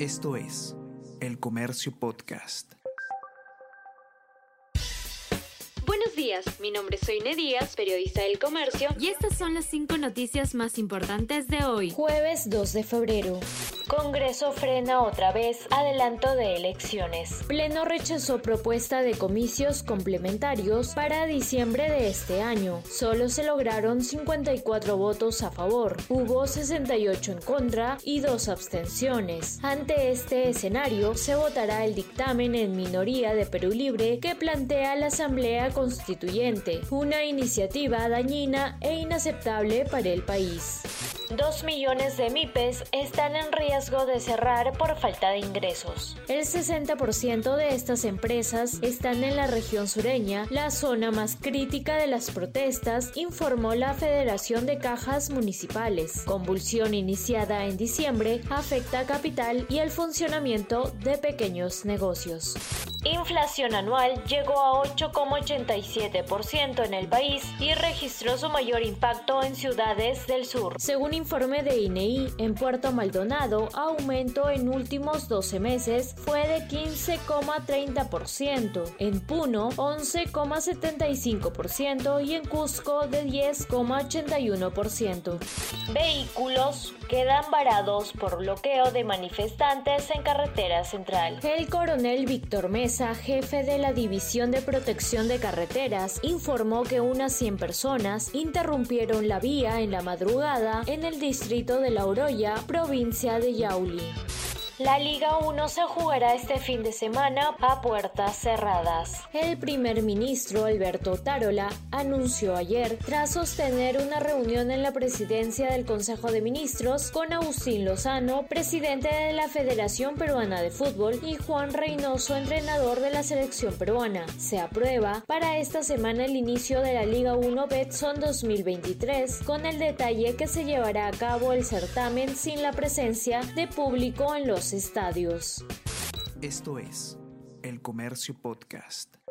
Esto es El Comercio Podcast. Buenos días, mi nombre es Soine Díaz, periodista del Comercio, y estas son las cinco noticias más importantes de hoy, jueves 2 de febrero. Congreso frena otra vez adelanto de elecciones. Pleno rechazó propuesta de comicios complementarios para diciembre de este año. Solo se lograron 54 votos a favor. Hubo 68 en contra y dos abstenciones. Ante este escenario, se votará el dictamen en minoría de Perú Libre que plantea la Asamblea Constituyente, una iniciativa dañina e inaceptable para el país. Dos millones de MIPES están en riesgo de cerrar por falta de ingresos. El 60% de estas empresas están en la región sureña, la zona más crítica de las protestas, informó la Federación de Cajas Municipales. Convulsión iniciada en diciembre afecta a capital y el funcionamiento de pequeños negocios. Inflación anual llegó a 8,87% en el país y registró su mayor impacto en ciudades del sur. Según informe de INEI, en Puerto Maldonado, aumento en últimos 12 meses fue de 15,30%, en Puno 11,75% y en Cusco de 10,81%. Vehículos quedan varados por bloqueo de manifestantes en carretera central. El coronel Víctor Mesa, jefe de la División de Protección de Carreteras, informó que unas 100 personas interrumpieron la vía en la madrugada en el distrito de La Oroya, provincia de Yauli. La Liga 1 se jugará este fin de semana a puertas cerradas. El primer ministro Alberto Tarola anunció ayer, tras sostener una reunión en la presidencia del Consejo de Ministros con Agustín Lozano, presidente de la Federación Peruana de Fútbol, y Juan Reynoso, entrenador de la selección peruana. Se aprueba para esta semana el inicio de la Liga 1 Betson 2023, con el detalle que se llevará a cabo el certamen sin la presencia de público en estadios. Esto es El Comercio Podcast.